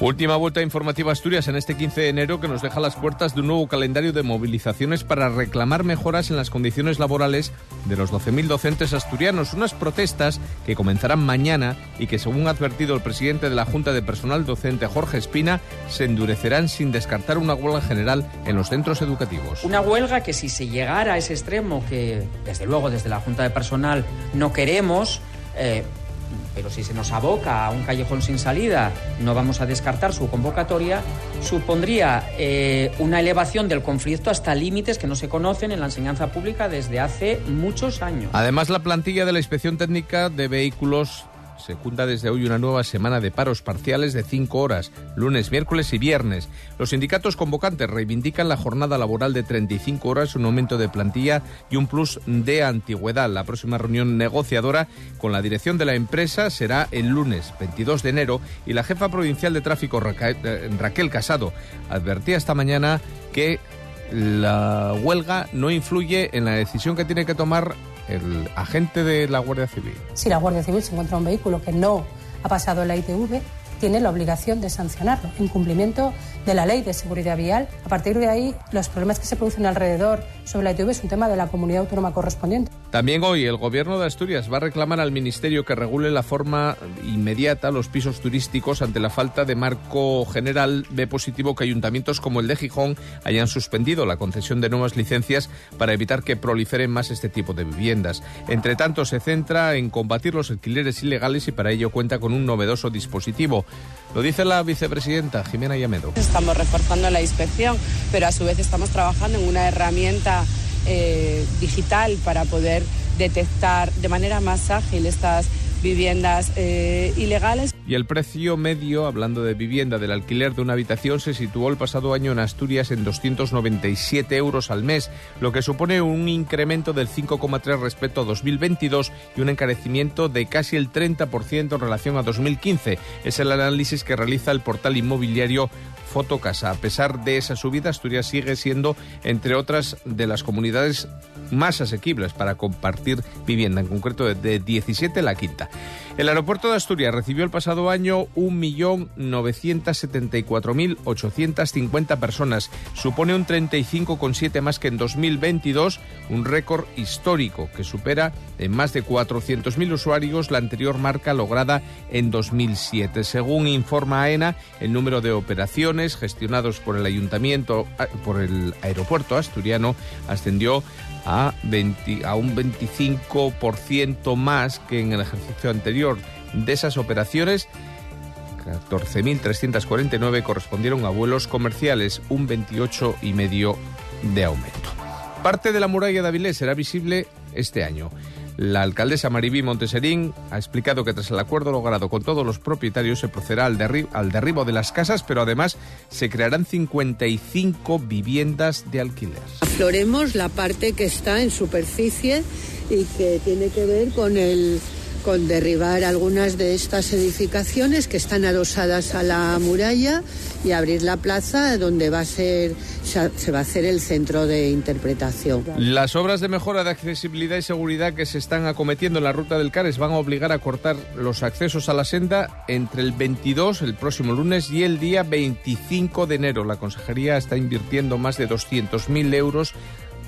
Última vuelta informativa Asturias en este 15 de enero que nos deja las puertas de un nuevo calendario de movilizaciones para reclamar mejoras en las condiciones laborales de los 12.000 docentes asturianos. Unas protestas que comenzarán mañana y que, según ha advertido el presidente de la Junta de Personal Docente, Jorge Espina, se endurecerán sin descartar una huelga general en los centros educativos. Una huelga que si se llegara a ese extremo, que desde luego desde la Junta de Personal no queremos, eh, pero si se nos aboca a un callejón sin salida, no vamos a descartar su convocatoria, supondría eh, una elevación del conflicto hasta límites que no se conocen en la enseñanza pública desde hace muchos años. Además, la plantilla de la Inspección Técnica de Vehículos secunda desde hoy una nueva semana de paros parciales de cinco horas, lunes, miércoles y viernes. Los sindicatos convocantes reivindican la jornada laboral de 35 horas, un aumento de plantilla y un plus de antigüedad. La próxima reunión negociadora con la dirección de la empresa será el lunes 22 de enero y la jefa provincial de tráfico eh, Raquel Casado advertía esta mañana que la huelga no influye en la decisión que tiene que tomar el agente de la Guardia Civil. Si la Guardia Civil se encuentra un vehículo que no ha pasado la ITV, tiene la obligación de sancionarlo en cumplimiento de la ley de seguridad vial. A partir de ahí, los problemas que se producen alrededor sobre la ITV es un tema de la comunidad autónoma correspondiente. También hoy el Gobierno de Asturias va a reclamar al Ministerio que regule la forma inmediata los pisos turísticos ante la falta de marco general. Ve positivo que ayuntamientos como el de Gijón hayan suspendido la concesión de nuevas licencias para evitar que proliferen más este tipo de viviendas. Entre tanto, se centra en combatir los alquileres ilegales y para ello cuenta con un novedoso dispositivo. Lo dice la vicepresidenta Jimena Yamedo. Estamos reforzando la inspección, pero a su vez estamos trabajando en una herramienta eh, digital para poder detectar de manera más ágil estas viviendas eh, ilegales. Y el precio medio, hablando de vivienda, del alquiler de una habitación se situó el pasado año en Asturias en 297 euros al mes, lo que supone un incremento del 5,3 respecto a 2022 y un encarecimiento de casi el 30% en relación a 2015. Es el análisis que realiza el portal inmobiliario Fotocasa. A pesar de esa subida, Asturias sigue siendo, entre otras, de las comunidades más asequibles para compartir vivienda, en concreto de 17 la quinta. El aeropuerto de Asturias recibió el pasado año 1.974.850 personas. Supone un 35,7 más que en 2022, un récord histórico que supera en más de 400.000 usuarios la anterior marca lograda en 2007. Según informa AENA, el número de operaciones gestionados por el ayuntamiento, ah, por el aeropuerto asturiano, ascendió a, a un 25% más que en el ejercicio anterior. De esas operaciones, 14.349 correspondieron a vuelos comerciales, un 28,5% de aumento. Parte de la muralla de Avilés será visible este año. La alcaldesa Maribí Monteserín ha explicado que tras el acuerdo logrado con todos los propietarios se procederá al, al derribo de las casas, pero además se crearán 55 viviendas de alquiler. Afloremos la parte que está en superficie y que tiene que ver con el con derribar algunas de estas edificaciones que están adosadas a la muralla y abrir la plaza donde va a ser se va a hacer el centro de interpretación. Las obras de mejora de accesibilidad y seguridad que se están acometiendo en la ruta del Cares van a obligar a cortar los accesos a la senda entre el 22, el próximo lunes, y el día 25 de enero. La consejería está invirtiendo más de 200.000 euros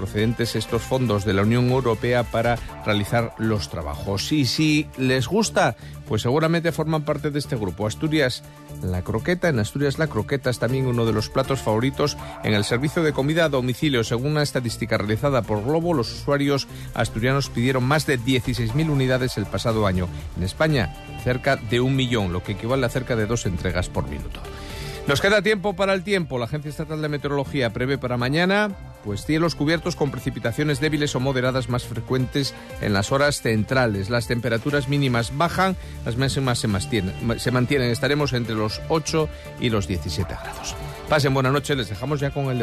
procedentes estos fondos de la Unión Europea para realizar los trabajos. Y si les gusta, pues seguramente forman parte de este grupo. Asturias La Croqueta, en Asturias La Croqueta es también uno de los platos favoritos en el servicio de comida a domicilio. Según una estadística realizada por Globo, los usuarios asturianos pidieron más de 16.000 unidades el pasado año. En España, cerca de un millón, lo que equivale a cerca de dos entregas por minuto. Nos queda tiempo para el tiempo. La Agencia Estatal de Meteorología prevé para mañana pues cielos cubiertos con precipitaciones débiles o moderadas más frecuentes en las horas centrales. Las temperaturas mínimas bajan, las máximas se mantienen. Estaremos entre los 8 y los 17 grados. Pasen buena noche, les dejamos ya con el